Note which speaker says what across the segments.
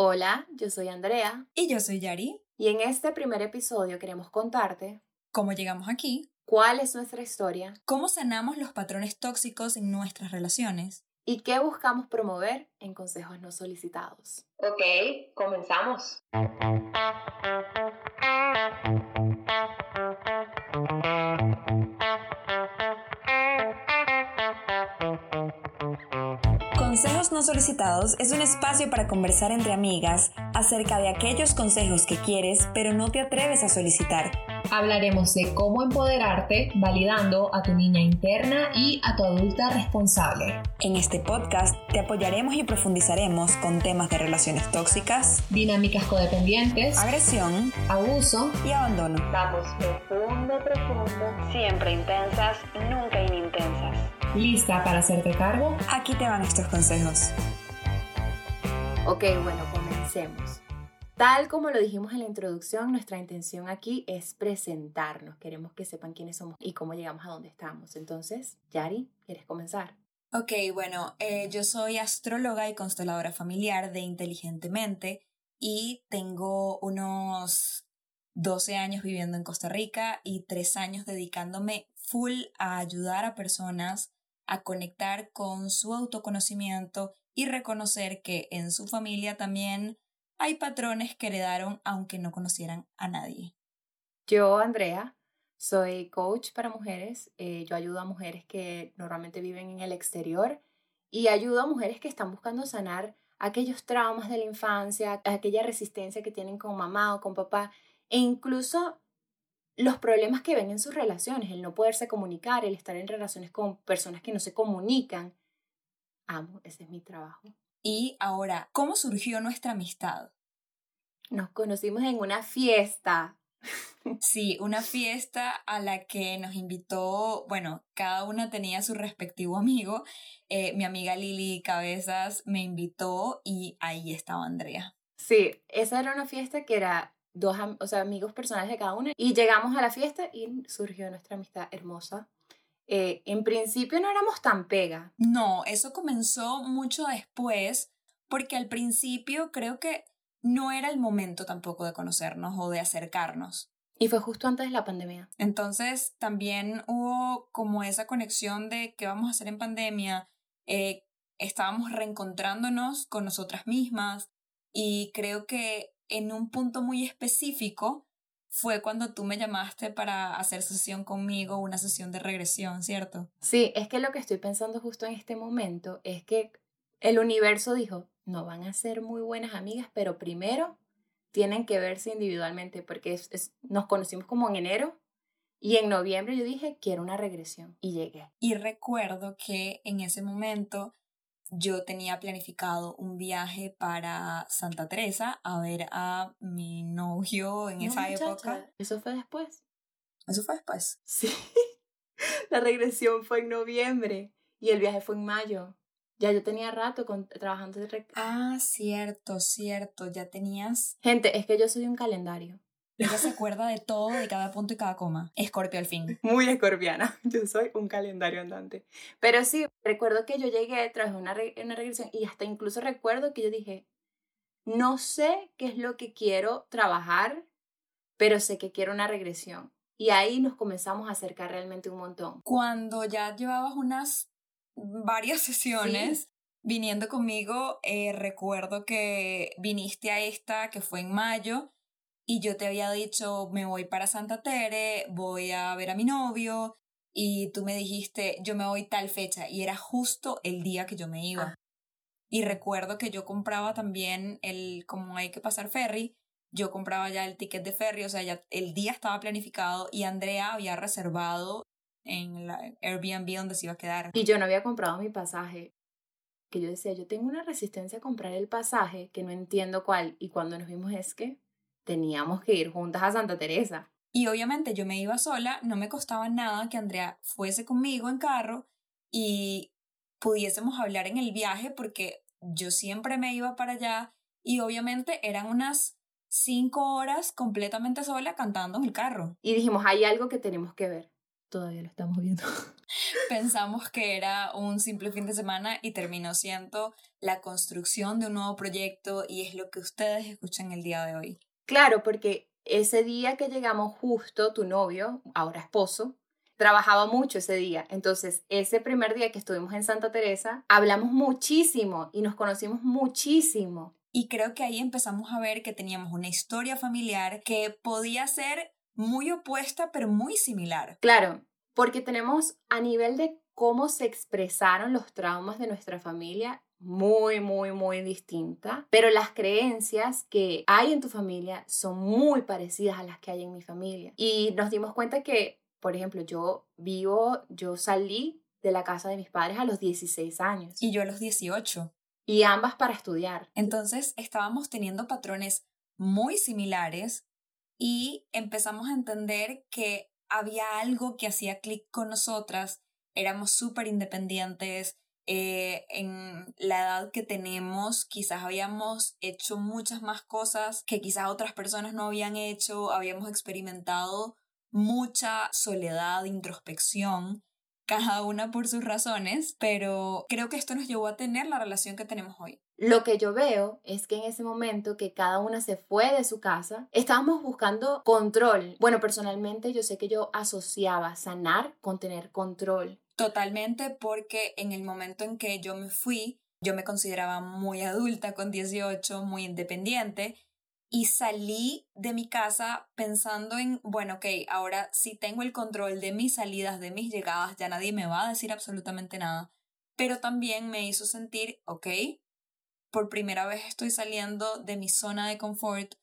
Speaker 1: Hola, yo soy Andrea.
Speaker 2: Y yo soy Yari.
Speaker 1: Y en este primer episodio queremos contarte
Speaker 2: cómo llegamos aquí,
Speaker 1: cuál es nuestra historia,
Speaker 2: cómo sanamos los patrones tóxicos en nuestras relaciones
Speaker 1: y qué buscamos promover en consejos no solicitados.
Speaker 3: Ok, comenzamos.
Speaker 2: Consejos no solicitados es un espacio para conversar entre amigas acerca de aquellos consejos que quieres pero no te atreves a solicitar.
Speaker 3: Hablaremos de cómo empoderarte validando a tu niña interna y a tu adulta responsable.
Speaker 2: En este podcast te apoyaremos y profundizaremos con temas de relaciones tóxicas,
Speaker 3: dinámicas codependientes,
Speaker 2: agresión,
Speaker 3: abuso
Speaker 2: y abandono.
Speaker 3: Vamos profundo, profundo,
Speaker 1: siempre intensas, nunca
Speaker 3: ¿Lista para hacerte cargo?
Speaker 2: Aquí te van estos consejos.
Speaker 1: Ok, bueno, comencemos. Tal como lo dijimos en la introducción, nuestra intención aquí es presentarnos. Queremos que sepan quiénes somos y cómo llegamos a donde estamos. Entonces, Yari, ¿quieres comenzar?
Speaker 2: Ok, bueno, eh, yo soy astróloga y consteladora familiar de Inteligentemente y tengo unos 12 años viviendo en Costa Rica y 3 años dedicándome full a ayudar a personas a conectar con su autoconocimiento y reconocer que en su familia también hay patrones que heredaron aunque no conocieran a nadie.
Speaker 1: Yo, Andrea, soy coach para mujeres. Eh, yo ayudo a mujeres que normalmente viven en el exterior y ayudo a mujeres que están buscando sanar aquellos traumas de la infancia, aquella resistencia que tienen con mamá o con papá e incluso los problemas que ven en sus relaciones, el no poderse comunicar, el estar en relaciones con personas que no se comunican. Amo, ese es mi trabajo.
Speaker 2: Y ahora, ¿cómo surgió nuestra amistad?
Speaker 1: Nos conocimos en una fiesta.
Speaker 2: Sí, una fiesta a la que nos invitó, bueno, cada una tenía su respectivo amigo. Eh, mi amiga Lili Cabezas me invitó y ahí estaba Andrea.
Speaker 1: Sí, esa era una fiesta que era dos o sea, amigos personales de cada una y llegamos a la fiesta y surgió nuestra amistad hermosa. Eh, en principio no éramos tan pega.
Speaker 2: No, eso comenzó mucho después porque al principio creo que no era el momento tampoco de conocernos o de acercarnos.
Speaker 1: Y fue justo antes de la pandemia.
Speaker 2: Entonces también hubo como esa conexión de qué vamos a hacer en pandemia. Eh, estábamos reencontrándonos con nosotras mismas y creo que en un punto muy específico fue cuando tú me llamaste para hacer sesión conmigo, una sesión de regresión, ¿cierto?
Speaker 1: Sí, es que lo que estoy pensando justo en este momento es que el universo dijo, no van a ser muy buenas amigas, pero primero tienen que verse individualmente porque nos conocimos como en enero y en noviembre yo dije, quiero una regresión y llegué.
Speaker 2: Y recuerdo que en ese momento yo tenía planificado un viaje para Santa Teresa a ver a mi novio en esa época.
Speaker 1: ¿Eso fue después?
Speaker 2: Eso fue después.
Speaker 1: Sí. La regresión fue en noviembre y el viaje fue en mayo. Ya yo tenía rato con, trabajando de
Speaker 2: Ah, cierto, cierto, ya tenías.
Speaker 1: Gente, es que yo soy un calendario.
Speaker 2: Ella se acuerda de todo, de cada punto y cada coma. Escorpio al fin.
Speaker 1: Muy escorpiana. Yo soy un calendario andante. Pero sí, recuerdo que yo llegué tras una, una regresión y hasta incluso recuerdo que yo dije, no sé qué es lo que quiero trabajar, pero sé que quiero una regresión. Y ahí nos comenzamos a acercar realmente un montón.
Speaker 2: Cuando ya llevabas unas varias sesiones, viniendo conmigo, eh, recuerdo que viniste a esta que fue en mayo y yo te había dicho, me voy para Santa Tere, voy a ver a mi novio, y tú me dijiste, yo me voy tal fecha, y era justo el día que yo me iba. Ah. Y recuerdo que yo compraba también el, como hay que pasar ferry, yo compraba ya el ticket de ferry, o sea, ya el día estaba planificado y Andrea había reservado en la Airbnb donde se iba a quedar.
Speaker 1: Y yo no había comprado mi pasaje. Que yo decía, yo tengo una resistencia a comprar el pasaje que no entiendo cuál. Y cuando nos vimos es que teníamos que ir juntas a Santa Teresa.
Speaker 2: Y obviamente yo me iba sola, no me costaba nada que Andrea fuese conmigo en carro y pudiésemos hablar en el viaje porque yo siempre me iba para allá y obviamente eran unas cinco horas completamente sola cantando en el carro.
Speaker 1: Y dijimos, hay algo que tenemos que ver. todavía lo estamos viendo.
Speaker 2: Pensamos que era un simple fin de semana y terminó siendo la construcción de un nuevo proyecto y es lo que ustedes escuchan el día de hoy.
Speaker 1: Claro, porque ese día que llegamos justo, tu novio, ahora esposo, trabajaba mucho ese día. Entonces, ese primer día que estuvimos en Santa Teresa, hablamos muchísimo y nos conocimos muchísimo.
Speaker 2: Y creo que ahí empezamos a ver que teníamos una historia familiar que podía ser muy opuesta, pero muy similar.
Speaker 1: Claro, porque tenemos a nivel de cómo se expresaron los traumas de nuestra familia muy, muy, muy distinta, pero las creencias que hay en tu familia son muy parecidas a las que hay en mi familia. Y nos dimos cuenta que, por ejemplo, yo vivo, yo salí de la casa de mis padres a los 16 años.
Speaker 2: Y yo a los 18.
Speaker 1: Y ambas para estudiar.
Speaker 2: Entonces estábamos teniendo patrones muy similares y empezamos a entender que había algo que hacía clic con nosotras, éramos súper independientes, eh, en la edad que tenemos, quizás habíamos hecho muchas más cosas que quizás otras personas no habían hecho, habíamos experimentado mucha soledad, introspección, cada una por sus razones, pero creo que esto nos llevó a tener la relación que tenemos hoy.
Speaker 1: Lo que yo veo es que en ese momento que cada una se fue de su casa, estábamos buscando control. Bueno, personalmente yo sé que yo asociaba sanar con tener control.
Speaker 2: Totalmente, porque en el momento en que yo me fui, yo me consideraba muy adulta con 18, muy independiente, y salí de mi casa pensando en, bueno, ok, ahora si tengo el control de mis salidas, de mis llegadas, ya nadie me va a decir absolutamente nada. Pero también me hizo sentir, ok, por primera vez estoy saliendo de mi zona de confort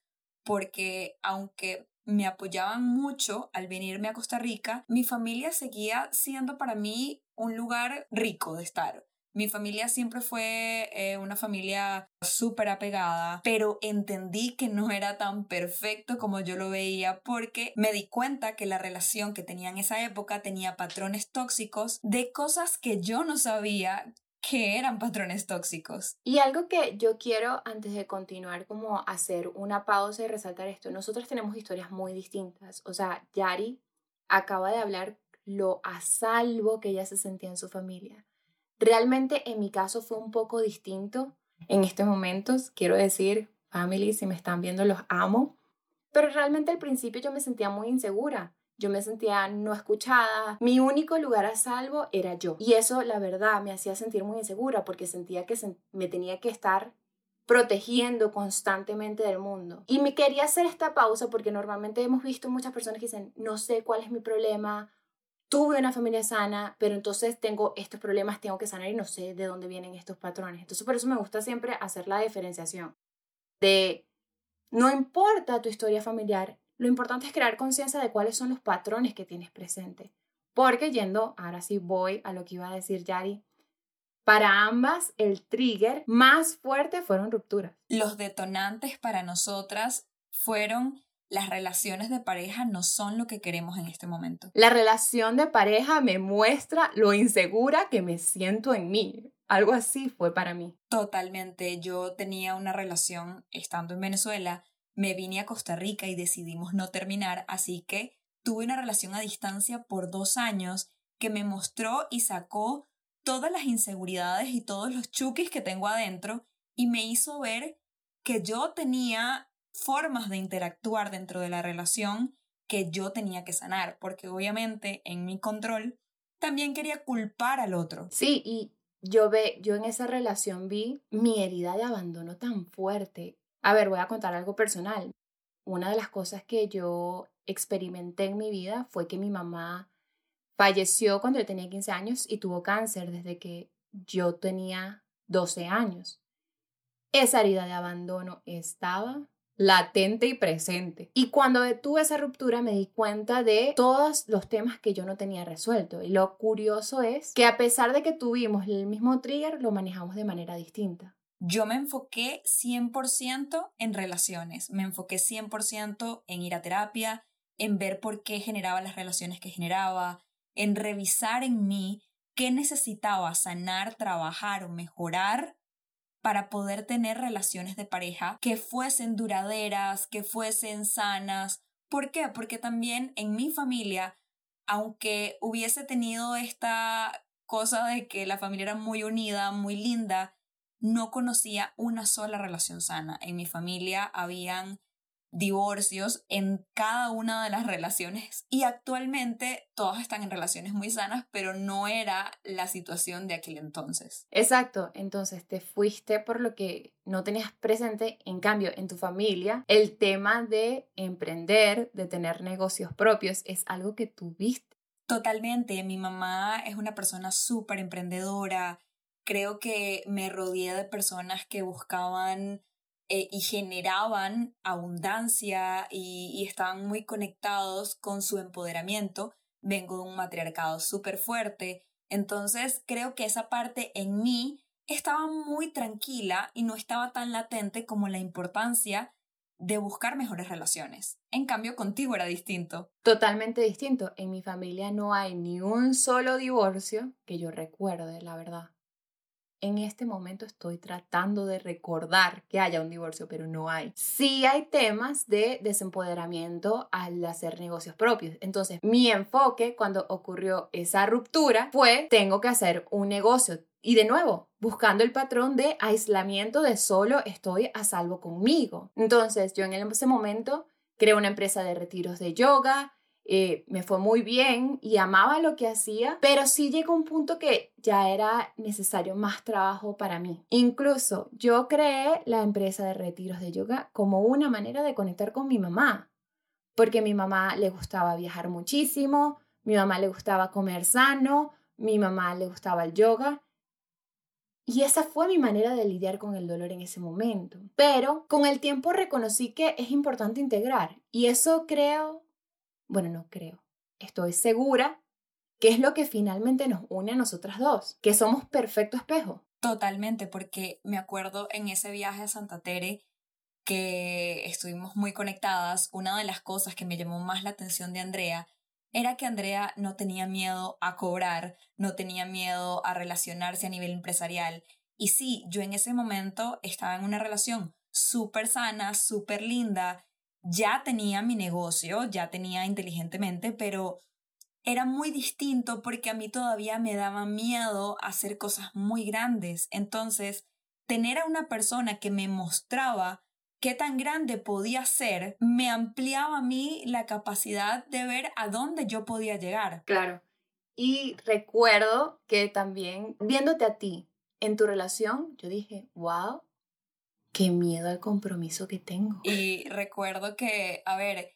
Speaker 2: porque aunque me apoyaban mucho al venirme a Costa Rica, mi familia seguía siendo para mí un lugar rico de estar. Mi familia siempre fue eh, una familia súper apegada, pero entendí que no era tan perfecto como yo lo veía porque me di cuenta que la relación que tenía en esa época tenía patrones tóxicos de cosas que yo no sabía que eran patrones tóxicos.
Speaker 1: Y algo que yo quiero antes de continuar como hacer una pausa y resaltar esto, nosotros tenemos historias muy distintas. O sea, Yari acaba de hablar lo a salvo que ella se sentía en su familia. Realmente en mi caso fue un poco distinto en estos momentos. Quiero decir, family, si me están viendo, los amo. Pero realmente al principio yo me sentía muy insegura. Yo me sentía no escuchada. Mi único lugar a salvo era yo. Y eso, la verdad, me hacía sentir muy insegura porque sentía que me tenía que estar protegiendo constantemente del mundo. Y me quería hacer esta pausa porque normalmente hemos visto muchas personas que dicen, no sé cuál es mi problema, tuve una familia sana, pero entonces tengo estos problemas, tengo que sanar y no sé de dónde vienen estos patrones. Entonces por eso me gusta siempre hacer la diferenciación de, no importa tu historia familiar, lo importante es crear conciencia de cuáles son los patrones que tienes presente. Porque yendo, ahora sí voy a lo que iba a decir Yari, para ambas el trigger más fuerte fueron rupturas.
Speaker 2: Los detonantes para nosotras fueron las relaciones de pareja no son lo que queremos en este momento.
Speaker 1: La relación de pareja me muestra lo insegura que me siento en mí. Algo así fue para mí.
Speaker 2: Totalmente. Yo tenía una relación estando en Venezuela me vine a Costa Rica y decidimos no terminar, así que tuve una relación a distancia por dos años que me mostró y sacó todas las inseguridades y todos los chukis que tengo adentro y me hizo ver que yo tenía formas de interactuar dentro de la relación que yo tenía que sanar, porque obviamente en mi control también quería culpar al otro.
Speaker 1: Sí, y yo ve, yo en esa relación vi mi herida de abandono tan fuerte a ver, voy a contar algo personal. Una de las cosas que yo experimenté en mi vida fue que mi mamá falleció cuando yo tenía 15 años y tuvo cáncer desde que yo tenía 12 años. Esa herida de abandono estaba latente y presente. Y cuando tuve esa ruptura me di cuenta de todos los temas que yo no tenía resuelto. Y lo curioso es que a pesar de que tuvimos el mismo trigger, lo manejamos de manera distinta
Speaker 2: yo me enfoqué 100% en relaciones, me enfoqué 100% en ir a terapia, en ver por qué generaba las relaciones que generaba, en revisar en mí qué necesitaba sanar, trabajar o mejorar para poder tener relaciones de pareja que fuesen duraderas, que fuesen sanas. ¿Por qué? Porque también en mi familia aunque hubiese tenido esta cosa de que la familia era muy unida, muy linda, no conocía una sola relación sana. En mi familia habían divorcios en cada una de las relaciones y actualmente todas están en relaciones muy sanas, pero no era la situación de aquel entonces.
Speaker 1: Exacto, entonces te fuiste por lo que no tenías presente, en cambio en tu familia el tema de emprender, de tener negocios propios es algo que tuviste.
Speaker 2: Totalmente, mi mamá es una persona súper emprendedora, creo que me rodeé de personas que buscaban eh, y generaban abundancia y, estaban muy conectados con su empoderamiento. Vengo de un matriarcado súper fuerte, entonces creo que esa parte en mí estaba muy tranquila y no estaba tan latente como la importancia de buscar mejores relaciones. En cambio, contigo era distinto.
Speaker 1: Totalmente distinto. En mi familia no hay ni un solo divorcio que yo recuerde, la verdad en este momento estoy tratando de recordar que haya un divorcio, pero no hay. Sí hay temas de desempoderamiento al hacer negocios propios. Entonces, mi enfoque cuando ocurrió esa ruptura fue, tengo que hacer un negocio. Y de nuevo, buscando el patrón de aislamiento de solo estoy a salvo conmigo. Entonces, yo en ese momento creé una empresa de retiros de yoga, eh, me fue muy bien y amaba lo que hacía, pero sí llegó un punto que ya era necesario más trabajo para mí. Incluso yo creé la empresa de retiros de yoga como una manera de conectar con mi mamá, porque a mi mamá le gustaba viajar muchísimo, mi mamá le gustaba comer sano, mi mamá le gustaba el yoga. Y esa fue mi manera de lidiar con el dolor en ese momento. Pero con el tiempo reconocí que es importante integrar. Y eso creo bueno, no creo. Estoy segura que es lo que finalmente nos une a nosotras dos, que somos perfecto espejo.
Speaker 2: Totalmente, porque me acuerdo en ese viaje a Santa Tere que estuvimos muy conectadas, una de las cosas que me llamó más la atención de Andrea era que Andrea no tenía miedo a cobrar, no tenía miedo a relacionarse a nivel empresarial. Y sí, yo en ese momento estaba en una relación súper sana, súper linda, ya tenía mi negocio, ya tenía inteligentemente, pero era muy distinto porque a mí todavía me daba miedo hacer cosas muy grandes. Entonces, tener a una persona que me mostraba qué tan grande podía ser, me ampliaba a mí la capacidad de ver a dónde yo podía llegar.
Speaker 1: Claro. Y recuerdo que también viéndote a ti en tu relación, yo dije, wow, qué miedo al compromiso que tengo.
Speaker 2: Y recuerdo que, a ver,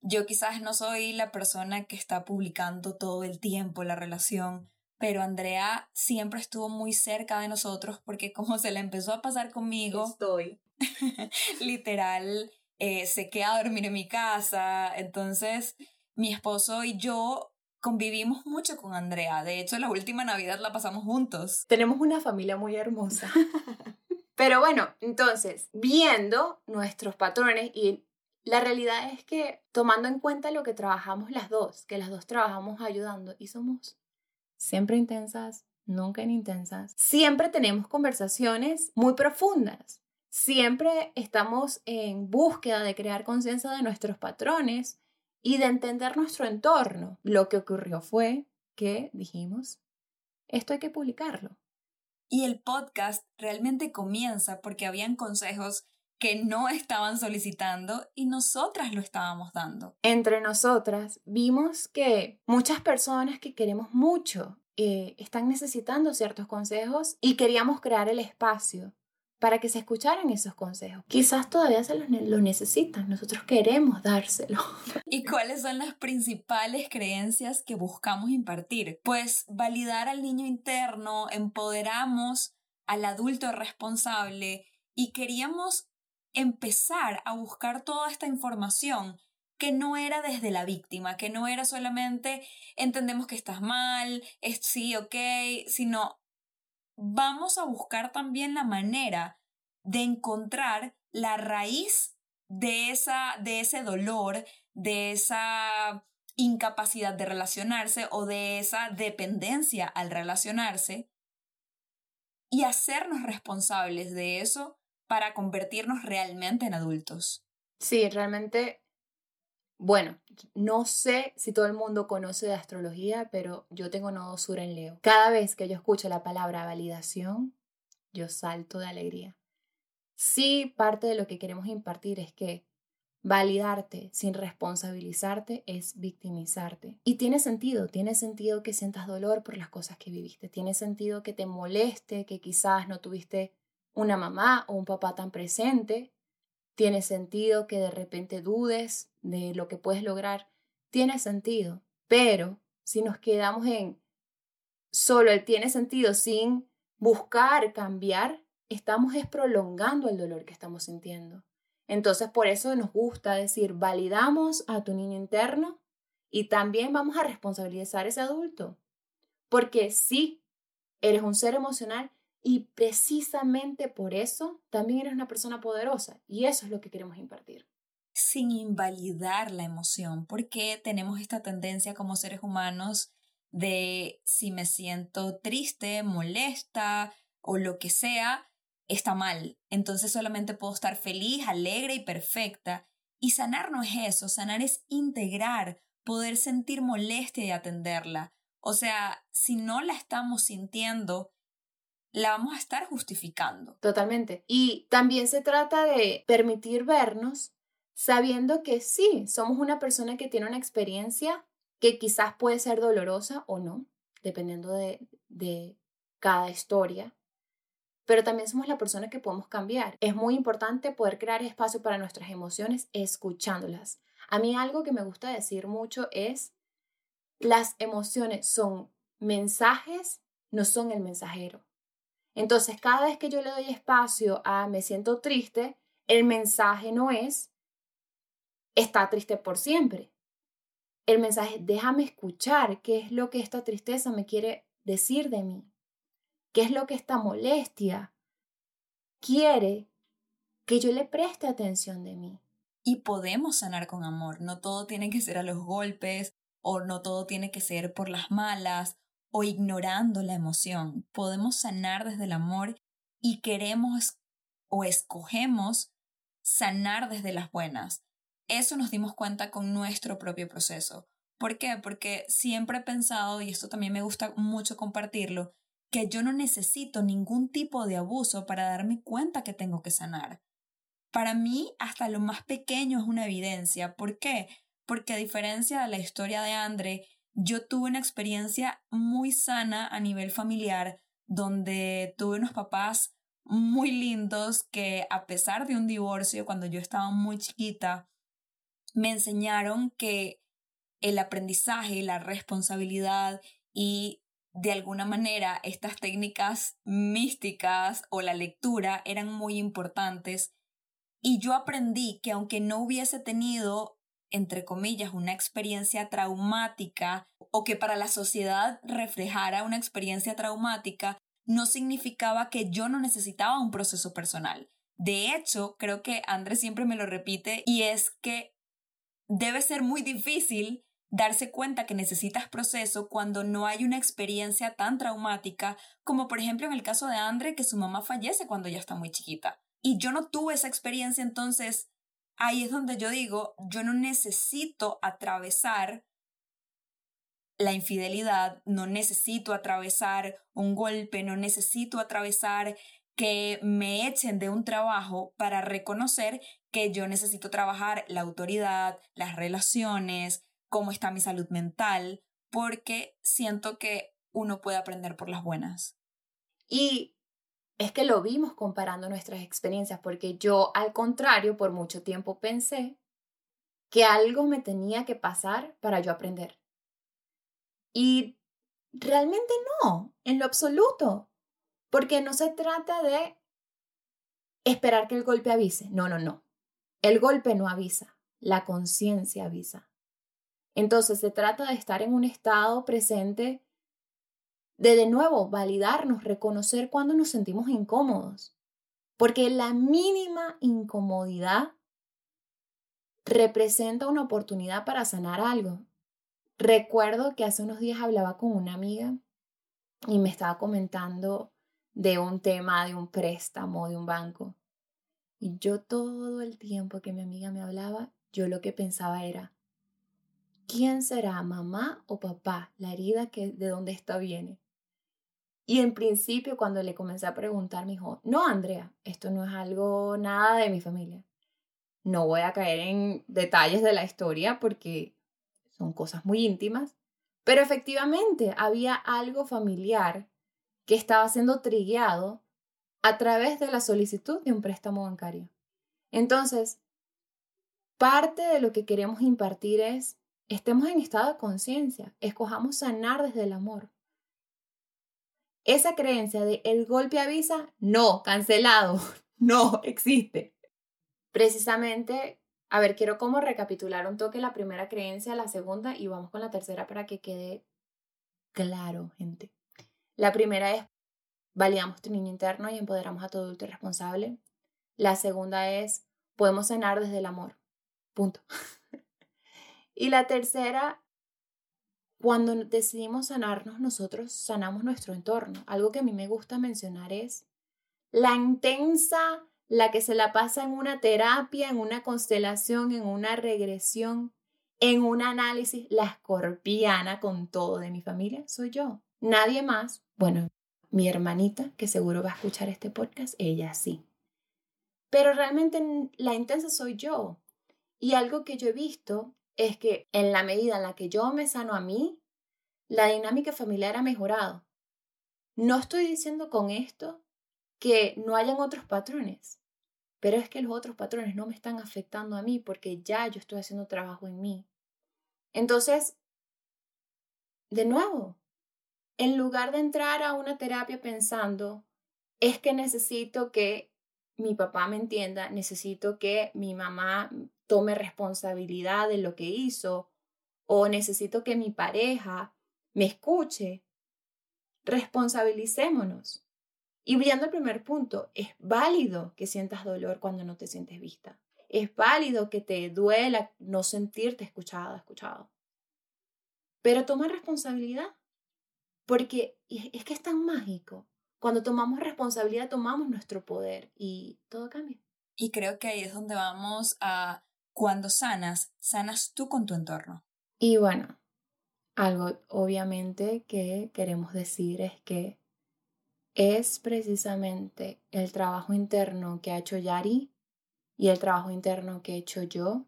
Speaker 2: yo quizás no soy la persona que está publicando todo el tiempo la relación, pero Andrea siempre estuvo muy cerca de nosotros porque como se le empezó a pasar conmigo,
Speaker 1: estoy
Speaker 2: literal, eh, se queda a dormir en mi casa, entonces mi esposo y yo convivimos mucho con Andrea, de hecho la última Navidad la pasamos juntos.
Speaker 1: Tenemos una familia muy hermosa. Pero bueno, entonces, viendo nuestros patrones y la realidad es que tomando en cuenta lo que trabajamos las dos, que las dos trabajamos ayudando y somos siempre intensas, nunca intensas, siempre tenemos conversaciones muy profundas. Siempre estamos en búsqueda de crear conciencia de nuestros patrones y de entender nuestro entorno. Lo que ocurrió fue que dijimos, esto hay que publicarlo.
Speaker 2: Y el podcast realmente comienza porque habían consejos que no estaban solicitando y nosotras lo estábamos dando.
Speaker 1: Entre nosotras vimos que muchas personas que queremos mucho eh, están necesitando ciertos consejos y queríamos crear el espacio para que se escucharan esos consejos. Quizás todavía se los, necesitan, nosotros queremos dárselo.
Speaker 2: ¿Y cuáles son las principales creencias que buscamos impartir? Pues validar al niño interno, empoderamos al adulto responsable y queríamos empezar a buscar toda esta información que no era desde la víctima, que no era solamente entendemos que estás mal, es sí, ok, sino vamos a buscar también la manera de encontrar la raíz de, esa, de ese dolor, de esa incapacidad de relacionarse o de esa dependencia al relacionarse y hacernos responsables de eso para convertirnos realmente en adultos.
Speaker 1: Sí, realmente Bueno, no sé si todo el mundo conoce de astrología, pero yo tengo nodo sur en Leo. Cada vez que yo escucho la palabra validación, yo salto de alegría. Sí, parte de lo que queremos impartir es que validarte sin responsabilizarte es victimizarte. Y tiene sentido, tiene sentido que sientas dolor por las cosas que viviste, tiene sentido que te moleste, que quizás no tuviste una mamá o un papá tan presente, tiene sentido que de repente dudes de lo que puedes lograr, tiene sentido, pero si nos quedamos en solo el tiene sentido sin buscar cambiar, estamos es prolongando el dolor que estamos sintiendo. Entonces, por eso nos gusta decir, validamos a tu niño interno y también vamos a responsabilizar a ese adulto. Porque sí, eres un ser emocional y precisamente por eso también eres una persona poderosa. Y eso es lo que queremos impartir.
Speaker 2: Sin invalidar la emoción, porque tenemos esta tendencia como seres humanos de si me siento triste, molesta o lo que sea, está mal. Entonces solamente puedo estar feliz, alegre y perfecta. Y sanar no es eso, sanar es integrar, poder sentir molestia y atenderla. O sea, si no la estamos sintiendo, la vamos a estar justificando.
Speaker 1: Totalmente. Y también se trata de permitir vernos sabiendo que sí, somos una persona que tiene una experiencia que quizás puede ser dolorosa o no, dependiendo de, de cada historia, pero también somos la persona que podemos cambiar. Es muy importante poder crear espacio para nuestras emociones escuchándolas. A mí algo que me gusta decir mucho es, las emociones son mensajes, no son el mensajero. Entonces, cada vez que yo le doy espacio a me siento triste, el mensaje no es, está triste por siempre. El mensaje, déjame escuchar qué es lo que esta tristeza me quiere decir de mí. ¿Qué es lo que esta molestia quiere que yo le preste atención de mí?
Speaker 2: Y podemos sanar con amor. No todo tiene que ser a los golpes o no todo tiene que ser por las malas o ignorando la emoción. Podemos sanar desde el amor y queremos o escogemos sanar desde las buenas. Eso nos dimos cuenta con nuestro propio proceso. ¿Por qué? Porque siempre he pensado, y esto también me gusta mucho compartirlo, que yo no necesito ningún tipo de abuso para darme cuenta que tengo que sanar. Para mí, hasta lo más pequeño es una evidencia. ¿Por qué? Porque a diferencia de la historia de Andre, yo tuve una experiencia muy sana a nivel familiar, donde tuve unos papás muy lindos que a pesar de un divorcio, cuando yo estaba muy chiquita, me enseñaron que el aprendizaje, la responsabilidad y de alguna manera estas técnicas místicas o la lectura eran muy importantes. Y yo aprendí que aunque no hubiese tenido, entre comillas, una experiencia traumática o que para la sociedad reflejara una experiencia traumática, no significaba que yo no necesitaba un proceso personal. De hecho, creo que Andrés siempre me lo repite y es que debe ser muy difícil darse cuenta que necesitas proceso cuando no hay una experiencia tan traumática como por ejemplo en el caso de Andre que su mamá fallece cuando ella está muy chiquita. Y yo no tuve esa experiencia, entonces ahí es donde yo digo, yo no necesito atravesar la infidelidad, no necesito atravesar un golpe, no necesito atravesar que me echen de un trabajo para reconocer que yo necesito trabajar la autoridad, las relaciones, cómo está mi salud mental, porque siento que uno puede aprender por las buenas.
Speaker 1: Y es que lo vimos comparando nuestras experiencias, porque yo al contrario por mucho tiempo pensé que algo me tenía que pasar para yo aprender. Y realmente no, en lo absoluto, porque no se trata de esperar que el golpe avise, no, no, no. El golpe no avisa, la conciencia avisa. Entonces se trata de estar en un estado presente de de nuevo validarnos, reconocer cuando nos sentimos incómodos, porque la mínima incomodidad representa una oportunidad para sanar algo. Recuerdo que hace unos días hablaba con una amiga y me estaba comentando de un tema de un préstamo de un banco. Y yo todo el tiempo que mi amiga me hablaba, yo lo que pensaba era, ¿quién será, mamá o papá? La herida que de dónde está viene. Y en principio, cuando le comencé a preguntar, me dijo, no, Andrea, esto no es algo nada de mi familia. No voy a caer en detalles de la historia porque son cosas muy íntimas, pero efectivamente había algo familiar que estaba siendo trigueado a través de la solicitud de un préstamo bancario. Entonces, parte de lo que queremos impartir es, estemos en estado de conciencia, escojamos sanar desde el amor. Esa creencia de el golpe avisa, no, cancelado, no existe. Precisamente, a ver, quiero como recapitular un toque la primera creencia, la segunda y vamos con la tercera para que quede claro, gente. La primera es, validamos tu niño interno y empoderamos a tu adulto responsable. La segunda es, podemos sanar desde el amor. Punto. y la tercera, cuando decidimos sanarnos, nosotros sanamos nuestro entorno. Algo que a mí me gusta mencionar es la intensa, la que se la pasa en una terapia, en una constelación, en una regresión, en un análisis, la escorpiana con todo de mi familia, soy yo. Nadie más, bueno, mi hermanita, que seguro va a escuchar este podcast, ella sí. Pero realmente la intensa soy yo. Y algo que yo he visto es que en la medida en la que yo me sano a mí, la dinámica familiar ha mejorado. No estoy diciendo con esto que no hayan otros patrones, pero es que los otros patrones no me están afectando a mí porque ya yo estoy haciendo trabajo en mí. Entonces, de nuevo, en lugar de entrar a una terapia pensando, es que necesito que mi papá me entienda, necesito que mi mamá tome responsabilidad de lo que hizo o necesito que mi pareja me escuche. Responsabilicémonos. Y viendo el primer punto, es válido que sientas dolor cuando no te sientes vista. Es válido que te duela no sentirte escuchada, escuchado. Pero toma responsabilidad. Porque es que es tan mágico. Cuando tomamos responsabilidad, tomamos nuestro poder y todo cambia.
Speaker 2: Y creo que ahí es donde vamos a cuando sanas, sanas tú con tu entorno.
Speaker 1: Y bueno, algo obviamente que queremos decir es que es precisamente el trabajo interno que ha hecho Yari y el trabajo interno que he hecho yo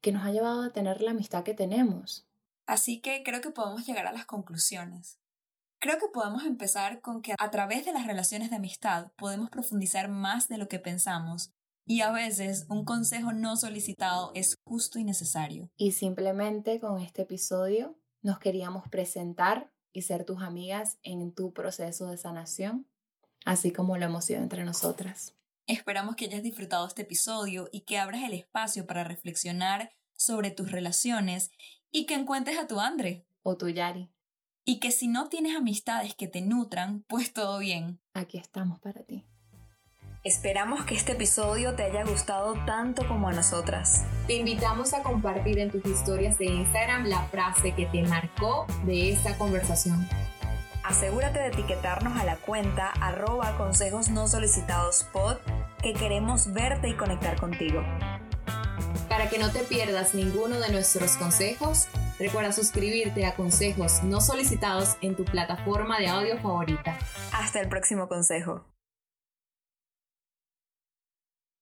Speaker 1: que nos ha llevado a tener la amistad que tenemos.
Speaker 2: Así que creo que podemos llegar a las conclusiones. Creo que podemos empezar con que a través de las relaciones de amistad podemos profundizar más de lo que pensamos y a veces un consejo no solicitado es justo y necesario.
Speaker 1: Y simplemente con este episodio nos queríamos presentar y ser tus amigas en tu proceso de sanación, así como lo hemos sido entre nosotras.
Speaker 2: Esperamos que hayas disfrutado este episodio y que abras el espacio para reflexionar sobre tus relaciones y que encuentres a tu Andre.
Speaker 1: O tu Yari.
Speaker 2: Y que si no tienes amistades que te nutran, pues todo bien.
Speaker 1: Aquí estamos para ti.
Speaker 2: Esperamos que este episodio te haya gustado tanto como a nosotras.
Speaker 3: Te invitamos a compartir en tus historias de Instagram la frase que te marcó de esta conversación.
Speaker 2: Asegúrate de etiquetarnos a la cuenta arroba consejos no solicitados pod que queremos verte y conectar contigo.
Speaker 3: Para que no te pierdas ninguno de nuestros consejos, recuerda suscribirte a consejos no solicitados en tu plataforma de audio favorita.
Speaker 2: Hasta el próximo consejo.